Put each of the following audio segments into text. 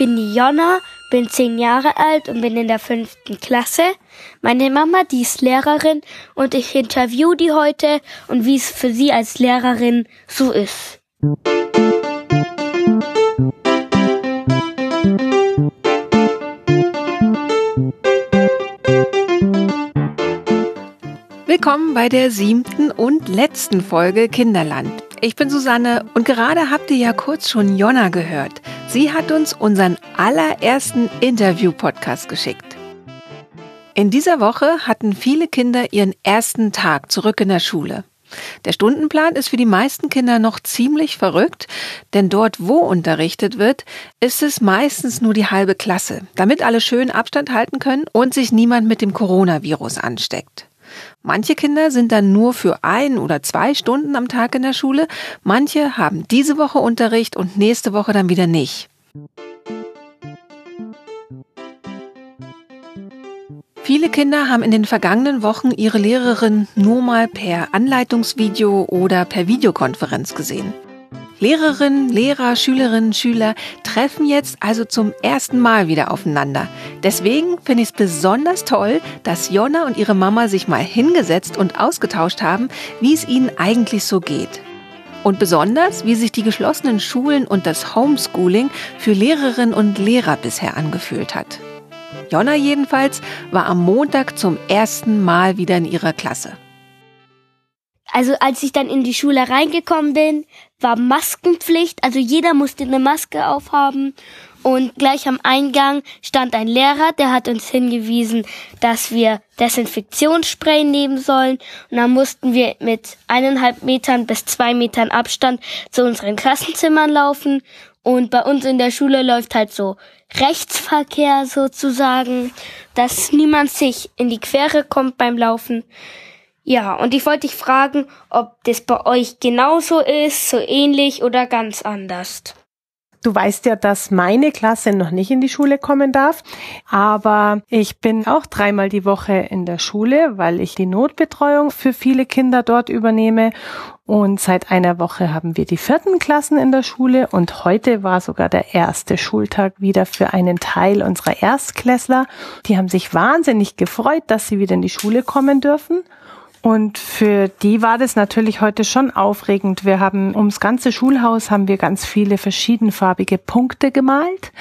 Bin die Jonna, bin zehn Jahre alt und bin in der fünften Klasse. Meine Mama, die ist Lehrerin und ich interview die heute und wie es für sie als Lehrerin so ist. Willkommen bei der siebten und letzten Folge Kinderland. Ich bin Susanne und gerade habt ihr ja kurz schon Jonna gehört. Sie hat uns unseren allerersten Interview-Podcast geschickt. In dieser Woche hatten viele Kinder ihren ersten Tag zurück in der Schule. Der Stundenplan ist für die meisten Kinder noch ziemlich verrückt, denn dort, wo unterrichtet wird, ist es meistens nur die halbe Klasse, damit alle schön Abstand halten können und sich niemand mit dem Coronavirus ansteckt. Manche Kinder sind dann nur für ein oder zwei Stunden am Tag in der Schule, manche haben diese Woche Unterricht und nächste Woche dann wieder nicht. Viele Kinder haben in den vergangenen Wochen ihre Lehrerin nur mal per Anleitungsvideo oder per Videokonferenz gesehen. Lehrerinnen, Lehrer, Schülerinnen, Schüler treffen jetzt also zum ersten Mal wieder aufeinander. Deswegen finde ich es besonders toll, dass Jonna und ihre Mama sich mal hingesetzt und ausgetauscht haben, wie es ihnen eigentlich so geht. Und besonders, wie sich die geschlossenen Schulen und das Homeschooling für Lehrerinnen und Lehrer bisher angefühlt hat. Jonna jedenfalls war am Montag zum ersten Mal wieder in ihrer Klasse. Also als ich dann in die Schule reingekommen bin, war Maskenpflicht. Also jeder musste eine Maske aufhaben. Und gleich am Eingang stand ein Lehrer, der hat uns hingewiesen, dass wir Desinfektionsspray nehmen sollen. Und dann mussten wir mit eineinhalb Metern bis zwei Metern Abstand zu unseren Klassenzimmern laufen. Und bei uns in der Schule läuft halt so Rechtsverkehr sozusagen, dass niemand sich in die Quere kommt beim Laufen. Ja, und ich wollte dich fragen, ob das bei euch genauso ist, so ähnlich oder ganz anders. Du weißt ja, dass meine Klasse noch nicht in die Schule kommen darf, aber ich bin auch dreimal die Woche in der Schule, weil ich die Notbetreuung für viele Kinder dort übernehme. Und seit einer Woche haben wir die vierten Klassen in der Schule und heute war sogar der erste Schultag wieder für einen Teil unserer Erstklässler. Die haben sich wahnsinnig gefreut, dass sie wieder in die Schule kommen dürfen. Und für die war das natürlich heute schon aufregend. Wir haben ums ganze Schulhaus haben wir ganz viele verschiedenfarbige Punkte gemalt.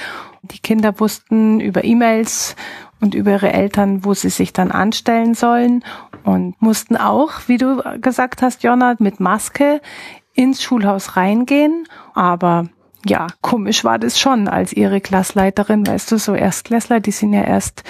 Die Kinder wussten über E-Mails und über ihre Eltern, wo sie sich dann anstellen sollen und mussten auch, wie du gesagt hast, Jonna, mit Maske ins Schulhaus reingehen. Aber ja, komisch war das schon als ihre Klassleiterin, weißt du, so Erstklässler, die sind ja erst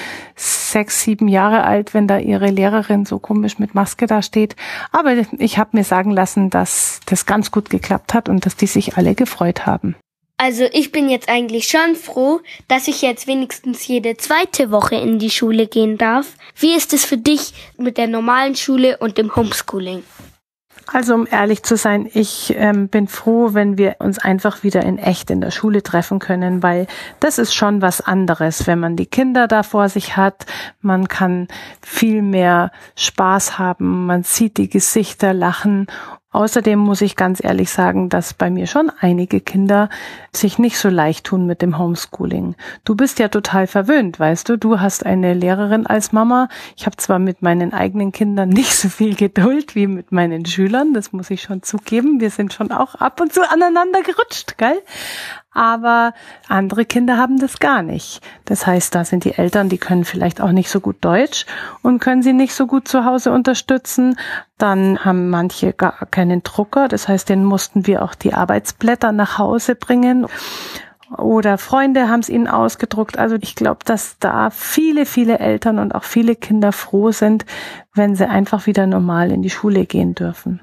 sechs, sieben Jahre alt, wenn da ihre Lehrerin so komisch mit Maske da steht. Aber ich habe mir sagen lassen, dass das ganz gut geklappt hat und dass die sich alle gefreut haben. Also ich bin jetzt eigentlich schon froh, dass ich jetzt wenigstens jede zweite Woche in die Schule gehen darf. Wie ist es für dich mit der normalen Schule und dem Homeschooling? Also um ehrlich zu sein, ich ähm, bin froh, wenn wir uns einfach wieder in echt in der Schule treffen können, weil das ist schon was anderes, wenn man die Kinder da vor sich hat. Man kann viel mehr Spaß haben, man sieht die Gesichter lachen Außerdem muss ich ganz ehrlich sagen, dass bei mir schon einige Kinder sich nicht so leicht tun mit dem Homeschooling. Du bist ja total verwöhnt, weißt du. Du hast eine Lehrerin als Mama. Ich habe zwar mit meinen eigenen Kindern nicht so viel Geduld wie mit meinen Schülern, das muss ich schon zugeben. Wir sind schon auch ab und zu aneinander gerutscht, gell? Aber andere Kinder haben das gar nicht. Das heißt, da sind die Eltern, die können vielleicht auch nicht so gut Deutsch und können sie nicht so gut zu Hause unterstützen. Dann haben manche gar keinen Drucker, das heißt, denen mussten wir auch die Arbeitsblätter nach Hause bringen oder Freunde haben es ihnen ausgedruckt. Also ich glaube, dass da viele, viele Eltern und auch viele Kinder froh sind, wenn sie einfach wieder normal in die Schule gehen dürfen.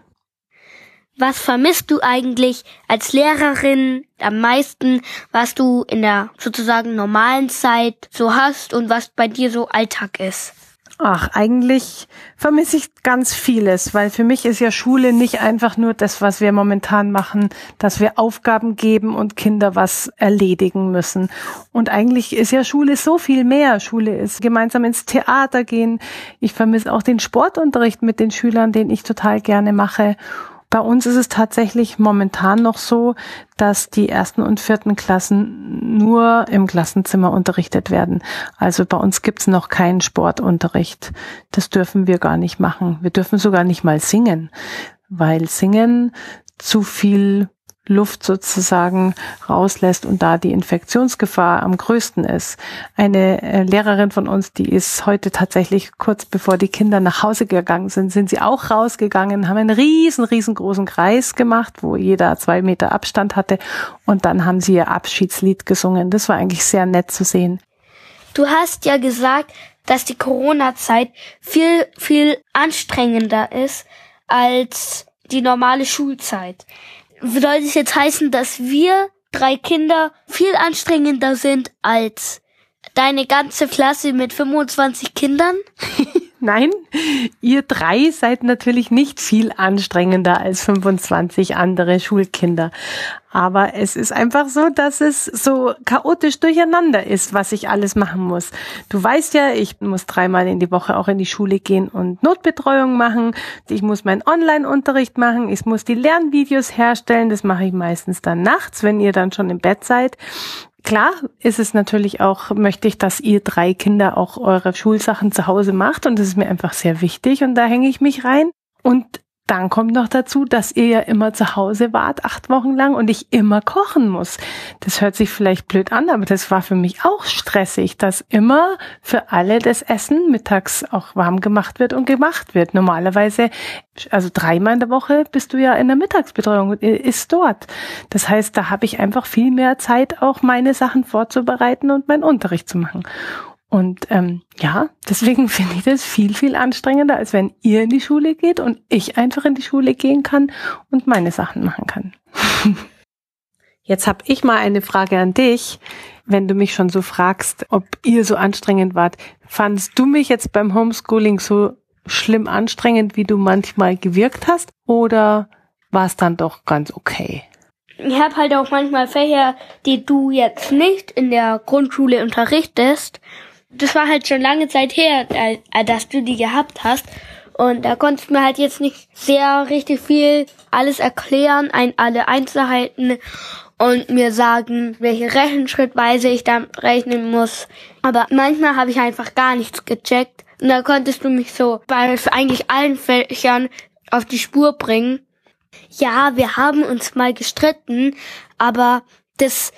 Was vermisst du eigentlich als Lehrerin am meisten, was du in der sozusagen normalen Zeit so hast und was bei dir so Alltag ist? Ach, eigentlich vermisse ich ganz vieles, weil für mich ist ja Schule nicht einfach nur das, was wir momentan machen, dass wir Aufgaben geben und Kinder was erledigen müssen. Und eigentlich ist ja Schule so viel mehr. Schule ist gemeinsam ins Theater gehen. Ich vermisse auch den Sportunterricht mit den Schülern, den ich total gerne mache. Bei uns ist es tatsächlich momentan noch so, dass die ersten und vierten Klassen nur im Klassenzimmer unterrichtet werden. Also bei uns gibt's noch keinen Sportunterricht. Das dürfen wir gar nicht machen. Wir dürfen sogar nicht mal singen, weil Singen zu viel Luft sozusagen rauslässt und da die Infektionsgefahr am größten ist. Eine äh, Lehrerin von uns, die ist heute tatsächlich kurz bevor die Kinder nach Hause gegangen sind, sind sie auch rausgegangen, haben einen riesen, riesengroßen Kreis gemacht, wo jeder zwei Meter Abstand hatte und dann haben sie ihr Abschiedslied gesungen. Das war eigentlich sehr nett zu sehen. Du hast ja gesagt, dass die Corona-Zeit viel, viel anstrengender ist als die normale Schulzeit soll das jetzt heißen, dass wir drei Kinder viel anstrengender sind als deine ganze Klasse mit 25 Kindern? Nein, ihr drei seid natürlich nicht viel anstrengender als 25 andere Schulkinder. Aber es ist einfach so, dass es so chaotisch durcheinander ist, was ich alles machen muss. Du weißt ja, ich muss dreimal in die Woche auch in die Schule gehen und Notbetreuung machen. Ich muss meinen Online-Unterricht machen. Ich muss die Lernvideos herstellen. Das mache ich meistens dann nachts, wenn ihr dann schon im Bett seid. Klar ist es natürlich auch, möchte ich, dass ihr drei Kinder auch eure Schulsachen zu Hause macht und das ist mir einfach sehr wichtig und da hänge ich mich rein. Und dann kommt noch dazu, dass ihr ja immer zu Hause wart, acht Wochen lang und ich immer kochen muss. Das hört sich vielleicht blöd an, aber das war für mich auch stressig, dass immer für alle das Essen mittags auch warm gemacht wird und gemacht wird. Normalerweise, also dreimal in der Woche bist du ja in der Mittagsbetreuung und ist dort. Das heißt, da habe ich einfach viel mehr Zeit, auch meine Sachen vorzubereiten und meinen Unterricht zu machen. Und ähm, ja, deswegen finde ich das viel, viel anstrengender, als wenn ihr in die Schule geht und ich einfach in die Schule gehen kann und meine Sachen machen kann. Jetzt habe ich mal eine Frage an dich. Wenn du mich schon so fragst, ob ihr so anstrengend wart, fandest du mich jetzt beim Homeschooling so schlimm anstrengend, wie du manchmal gewirkt hast? Oder war es dann doch ganz okay? Ich habe halt auch manchmal Fächer, die du jetzt nicht in der Grundschule unterrichtest das war halt schon lange Zeit her, äh, dass du die gehabt hast. Und da konntest du mir halt jetzt nicht sehr richtig viel alles erklären, ein, alle Einzelheiten und mir sagen, welche Rechenschrittweise ich da rechnen muss. Aber manchmal habe ich einfach gar nichts gecheckt. Und da konntest du mich so bei eigentlich allen Fächern auf die Spur bringen. Ja, wir haben uns mal gestritten, aber das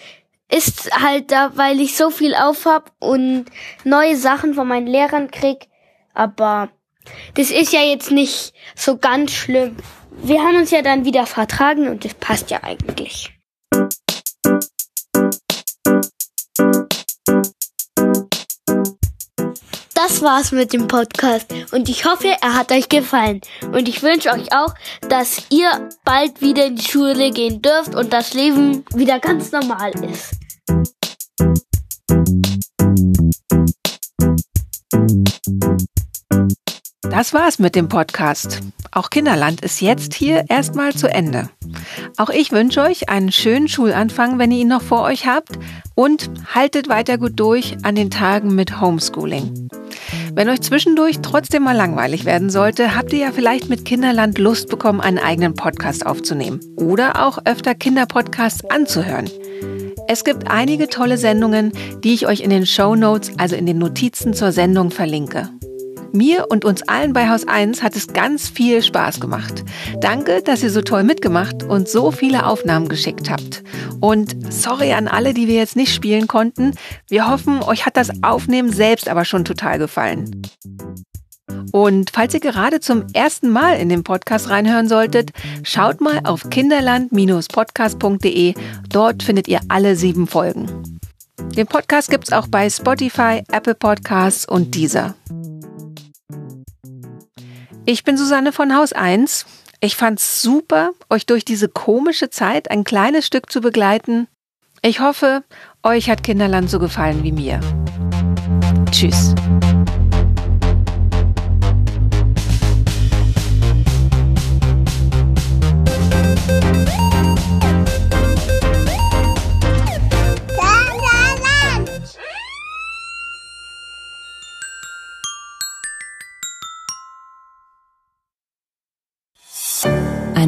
ist halt da, weil ich so viel aufhab und neue Sachen von meinen Lehrern krieg. Aber das ist ja jetzt nicht so ganz schlimm. Wir haben uns ja dann wieder vertragen und das passt ja eigentlich. Das war's mit dem Podcast und ich hoffe, er hat euch gefallen. Und ich wünsche euch auch, dass ihr bald wieder in die Schule gehen dürft und das Leben wieder ganz normal ist. Das war's mit dem Podcast. Auch Kinderland ist jetzt hier erstmal zu Ende. Auch ich wünsche euch einen schönen Schulanfang, wenn ihr ihn noch vor euch habt und haltet weiter gut durch an den Tagen mit Homeschooling. Wenn euch zwischendurch trotzdem mal langweilig werden sollte, habt ihr ja vielleicht mit Kinderland Lust bekommen, einen eigenen Podcast aufzunehmen oder auch öfter Kinderpodcasts anzuhören. Es gibt einige tolle Sendungen, die ich euch in den Show Notes, also in den Notizen zur Sendung verlinke. Mir und uns allen bei Haus 1 hat es ganz viel Spaß gemacht. Danke, dass ihr so toll mitgemacht und so viele Aufnahmen geschickt habt. Und sorry an alle, die wir jetzt nicht spielen konnten. Wir hoffen, euch hat das Aufnehmen selbst aber schon total gefallen. Und falls ihr gerade zum ersten Mal in den Podcast reinhören solltet, schaut mal auf kinderland-podcast.de. Dort findet ihr alle sieben Folgen. Den Podcast gibt's auch bei Spotify, Apple Podcasts und Deezer. Ich bin Susanne von Haus 1. Ich fand's super, euch durch diese komische Zeit ein kleines Stück zu begleiten. Ich hoffe, euch hat Kinderland so gefallen wie mir. Tschüss.